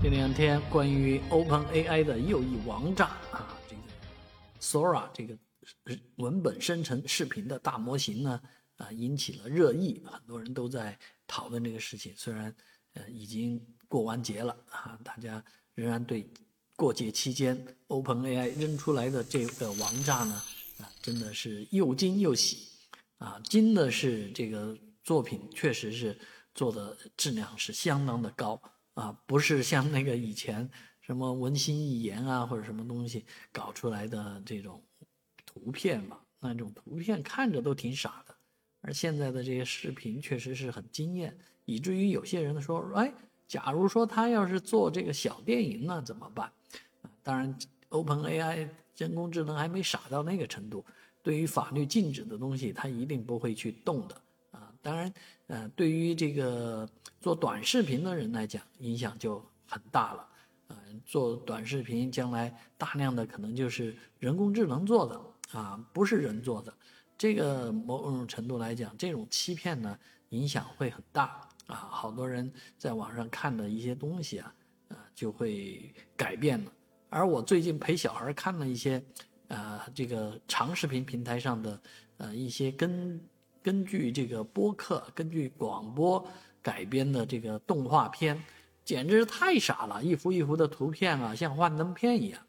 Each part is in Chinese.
这两天关于 Open AI 的又一王炸啊，这个 Sora 这个文本生成视频的大模型呢，啊引起了热议，很多人都在讨论这个事情。虽然呃已经过完节了啊，大家仍然对过节期间 Open AI 扔出来的这个王炸呢，啊真的是又惊又喜啊！惊的是这个作品确实是做的质量是相当的高。啊，不是像那个以前什么文心一言啊，或者什么东西搞出来的这种图片嘛，那种图片看着都挺傻的。而现在的这些视频确实是很惊艳，以至于有些人说，哎，假如说他要是做这个小电影呢，怎么办？啊，当然，Open AI 人工智能还没傻到那个程度，对于法律禁止的东西，他一定不会去动的。当然，呃，对于这个做短视频的人来讲，影响就很大了。呃，做短视频将来大量的可能就是人工智能做的啊，不是人做的。这个某种程度来讲，这种欺骗呢，影响会很大啊。好多人在网上看的一些东西啊，呃，就会改变了。而我最近陪小孩看了一些，呃，这个长视频平台上的呃一些跟。根据这个播客，根据广播改编的这个动画片，简直是太傻了！一幅一幅的图片啊，像幻灯片一样。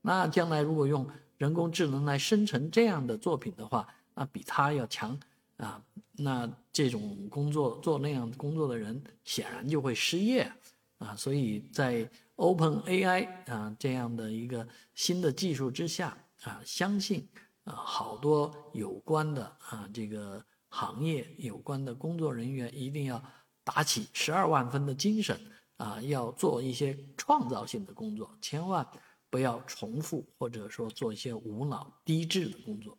那将来如果用人工智能来生成这样的作品的话，那比他要强啊！那这种工作做那样工作的人，显然就会失业啊！所以在 Open AI 啊这样的一个新的技术之下啊，相信啊好多有关的啊这个。行业有关的工作人员一定要打起十二万分的精神啊，要做一些创造性的工作，千万不要重复或者说做一些无脑低质的工作。